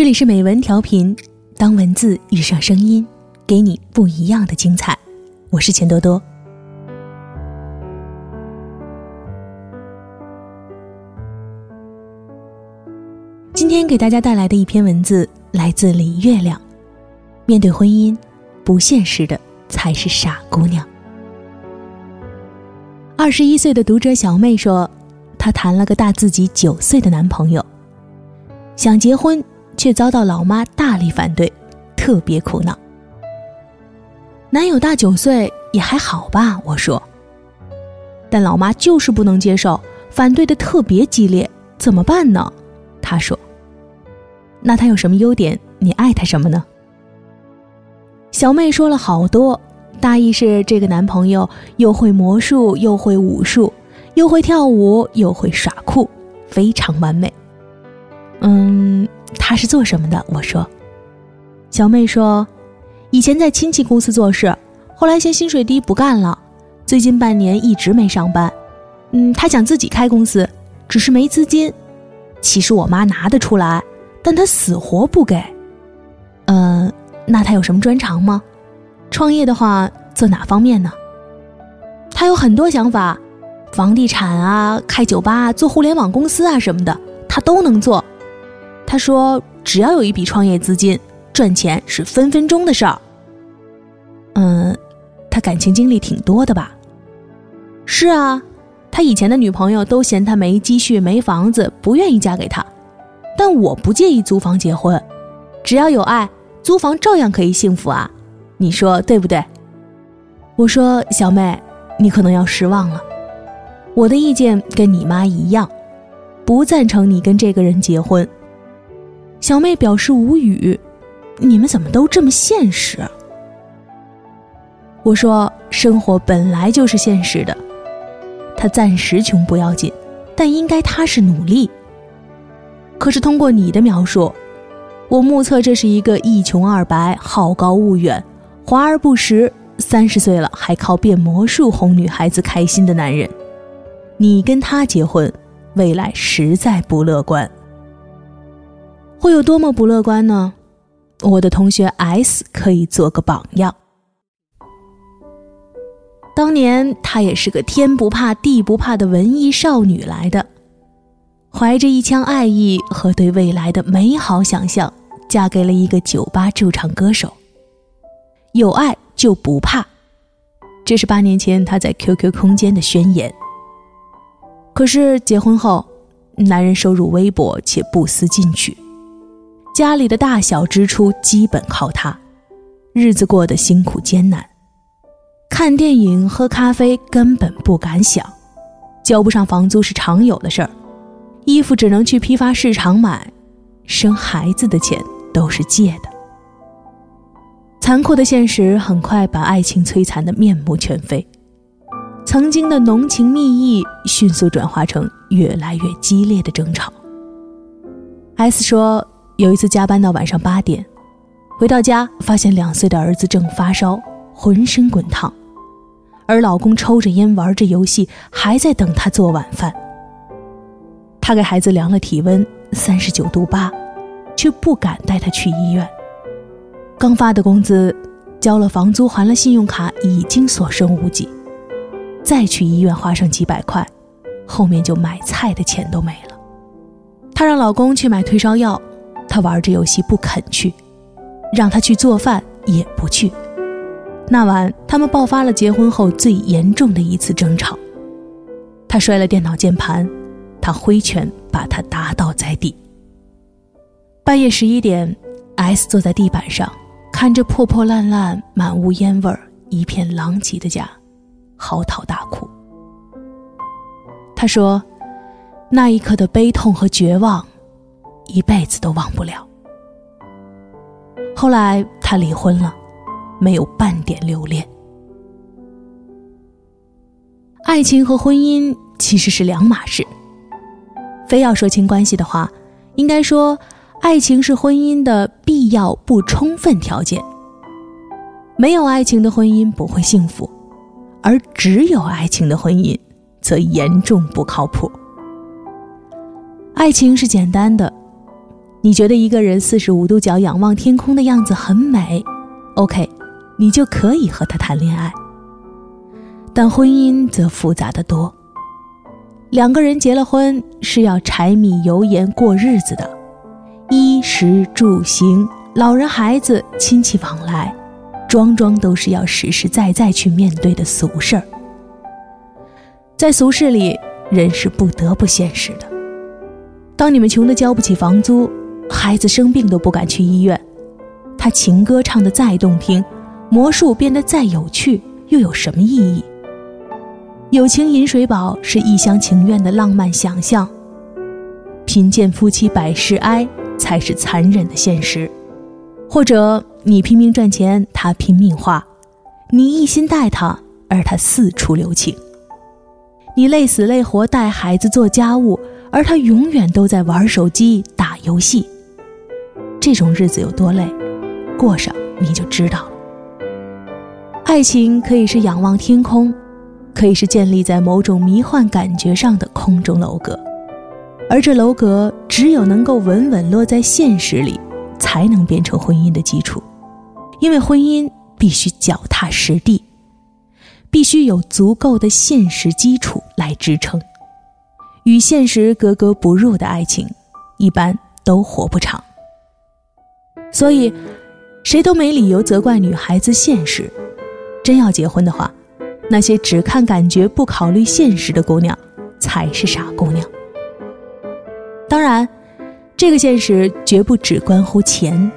这里是美文调频，当文字遇上声音，给你不一样的精彩。我是钱多多。今天给大家带来的一篇文字来自李月亮。面对婚姻，不现实的才是傻姑娘。二十一岁的读者小妹说，她谈了个大自己九岁的男朋友，想结婚。却遭到老妈大力反对，特别苦恼。男友大九岁也还好吧，我说。但老妈就是不能接受，反对的特别激烈，怎么办呢？她说。那他有什么优点？你爱他什么呢？小妹说了好多，大意是这个男朋友又会魔术，又会武术，又会跳舞，又会耍酷，非常完美。他是做什么的？我说，小妹说，以前在亲戚公司做事，后来嫌薪水低不干了，最近半年一直没上班。嗯，他想自己开公司，只是没资金。其实我妈拿得出来，但他死活不给。嗯，那他有什么专长吗？创业的话，做哪方面呢？他有很多想法，房地产啊，开酒吧，做互联网公司啊什么的，他都能做。他说：“只要有一笔创业资金，赚钱是分分钟的事儿。”嗯，他感情经历挺多的吧？是啊，他以前的女朋友都嫌他没积蓄、没房子，不愿意嫁给他。但我不介意租房结婚，只要有爱，租房照样可以幸福啊！你说对不对？我说小妹，你可能要失望了，我的意见跟你妈一样，不赞成你跟这个人结婚。小妹表示无语：“你们怎么都这么现实？”我说：“生活本来就是现实的，他暂时穷不要紧，但应该踏实努力。可是通过你的描述，我目测这是一个一穷二白、好高骛远、华而不实、三十岁了还靠变魔术哄女孩子开心的男人。你跟他结婚，未来实在不乐观。”会有多么不乐观呢？我的同学 S 可以做个榜样。当年她也是个天不怕地不怕的文艺少女来的，怀着一腔爱意和对未来的美好想象，嫁给了一个酒吧驻唱歌手。有爱就不怕，这是八年前她在 QQ 空间的宣言。可是结婚后，男人收入微薄且不思进取。家里的大小支出基本靠他，日子过得辛苦艰难。看电影、喝咖啡根本不敢想，交不上房租是常有的事儿。衣服只能去批发市场买，生孩子的钱都是借的。残酷的现实很快把爱情摧残的面目全非，曾经的浓情蜜意迅速转化成越来越激烈的争吵。S 说。有一次加班到晚上八点，回到家发现两岁的儿子正发烧，浑身滚烫，而老公抽着烟玩着游戏，还在等他做晚饭。他给孩子量了体温，三十九度八，却不敢带他去医院。刚发的工资，交了房租，还了信用卡，已经所剩无几，再去医院花上几百块，后面就买菜的钱都没了。她让老公去买退烧药。他玩着游戏不肯去，让他去做饭也不去。那晚，他们爆发了结婚后最严重的一次争吵。他摔了电脑键盘，他挥拳把他打倒在地。半夜十一点，S 坐在地板上，看着破破烂烂、满屋烟味、一片狼藉的家，嚎啕大哭。他说：“那一刻的悲痛和绝望。”一辈子都忘不了。后来他离婚了，没有半点留恋。爱情和婚姻其实是两码事。非要说清关系的话，应该说，爱情是婚姻的必要不充分条件。没有爱情的婚姻不会幸福，而只有爱情的婚姻则严重不靠谱。爱情是简单的。你觉得一个人四十五度角仰望天空的样子很美，OK，你就可以和他谈恋爱。但婚姻则复杂的多。两个人结了婚是要柴米油盐过日子的，衣食住行、老人孩子、亲戚往来，桩桩都是要实实在在去面对的俗事儿。在俗世里，人是不得不现实的。当你们穷得交不起房租，孩子生病都不敢去医院，他情歌唱得再动听，魔术变得再有趣，又有什么意义？友情饮水饱是一厢情愿的浪漫想象，贫贱夫妻百事哀才是残忍的现实。或者你拼命赚钱，他拼命花，你一心待他，而他四处留情。你累死累活带孩子做家务，而他永远都在玩手机打游戏。这种日子有多累，过上你就知道了。爱情可以是仰望天空。可以是建立在某种迷幻感觉上的空中楼阁，而这楼阁只有能够稳稳落在现实里，才能变成婚姻的基础。因为婚姻必须脚踏实地，必须有足够的现实基础来支撑。与现实格格不入的爱情，一般都活不长。所以，谁都没理由责怪女孩子现实。真要结婚的话。那些只看感觉不考虑现实的姑娘，才是傻姑娘。当然，这个现实绝不只关乎钱，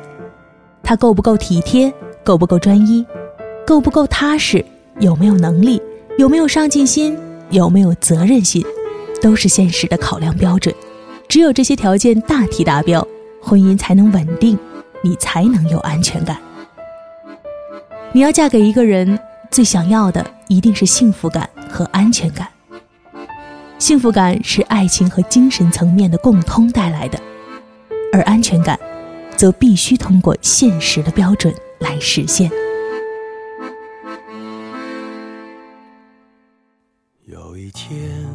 他够不够体贴，够不够专一，够不够踏实，有没有能力，有没有上进心，有没有责任心，都是现实的考量标准。只有这些条件大体达标，婚姻才能稳定，你才能有安全感。你要嫁给一个人。最想要的一定是幸福感和安全感。幸福感是爱情和精神层面的共通带来的，而安全感，则必须通过现实的标准来实现。有一天，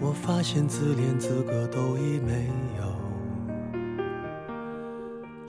我发现自怜资格都已没有。